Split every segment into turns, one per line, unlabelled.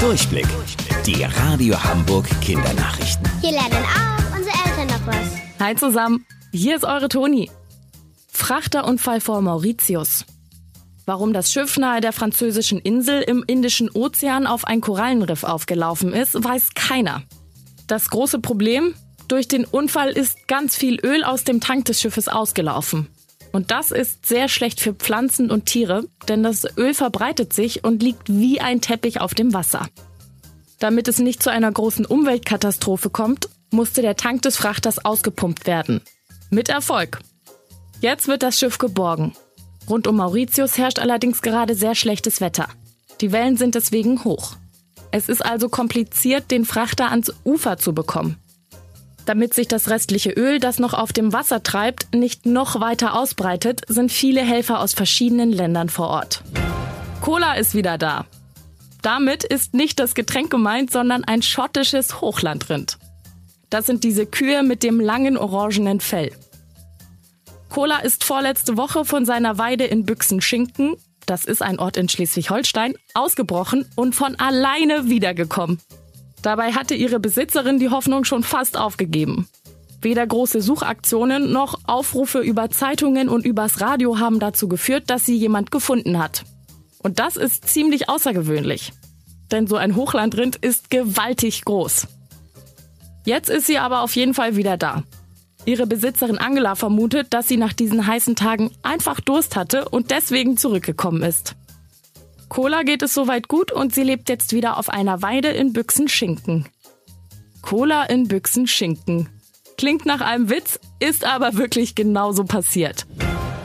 Durchblick. Die Radio Hamburg Kindernachrichten.
Hier lernen auch unsere Eltern noch was.
Hi zusammen, hier ist eure Toni. Frachterunfall vor Mauritius. Warum das Schiff nahe der französischen Insel im Indischen Ozean auf ein Korallenriff aufgelaufen ist, weiß keiner. Das große Problem? Durch den Unfall ist ganz viel Öl aus dem Tank des Schiffes ausgelaufen. Und das ist sehr schlecht für Pflanzen und Tiere, denn das Öl verbreitet sich und liegt wie ein Teppich auf dem Wasser. Damit es nicht zu einer großen Umweltkatastrophe kommt, musste der Tank des Frachters ausgepumpt werden. Mit Erfolg. Jetzt wird das Schiff geborgen. Rund um Mauritius herrscht allerdings gerade sehr schlechtes Wetter. Die Wellen sind deswegen hoch. Es ist also kompliziert, den Frachter ans Ufer zu bekommen. Damit sich das restliche Öl, das noch auf dem Wasser treibt, nicht noch weiter ausbreitet, sind viele Helfer aus verschiedenen Ländern vor Ort. Cola ist wieder da. Damit ist nicht das Getränk gemeint, sondern ein schottisches Hochlandrind. Das sind diese Kühe mit dem langen orangenen Fell. Cola ist vorletzte Woche von seiner Weide in Büchsen-Schinken, das ist ein Ort in Schleswig-Holstein, ausgebrochen und von alleine wiedergekommen. Dabei hatte ihre Besitzerin die Hoffnung schon fast aufgegeben. Weder große Suchaktionen noch Aufrufe über Zeitungen und übers Radio haben dazu geführt, dass sie jemand gefunden hat. Und das ist ziemlich außergewöhnlich. Denn so ein Hochlandrind ist gewaltig groß. Jetzt ist sie aber auf jeden Fall wieder da. Ihre Besitzerin Angela vermutet, dass sie nach diesen heißen Tagen einfach Durst hatte und deswegen zurückgekommen ist. Cola geht es soweit gut und sie lebt jetzt wieder auf einer Weide in Büchsen-Schinken. Cola in Büchsen-Schinken. Klingt nach einem Witz, ist aber wirklich genauso passiert.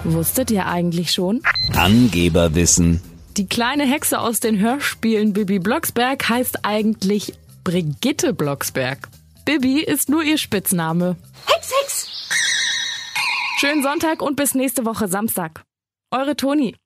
Wusstet ihr eigentlich schon?
Angeberwissen.
Die kleine Hexe aus den Hörspielen Bibi Blocksberg heißt eigentlich Brigitte Blocksberg. Bibi ist nur ihr Spitzname.
Hex, Hex!
Schönen Sonntag und bis nächste Woche Samstag. Eure Toni.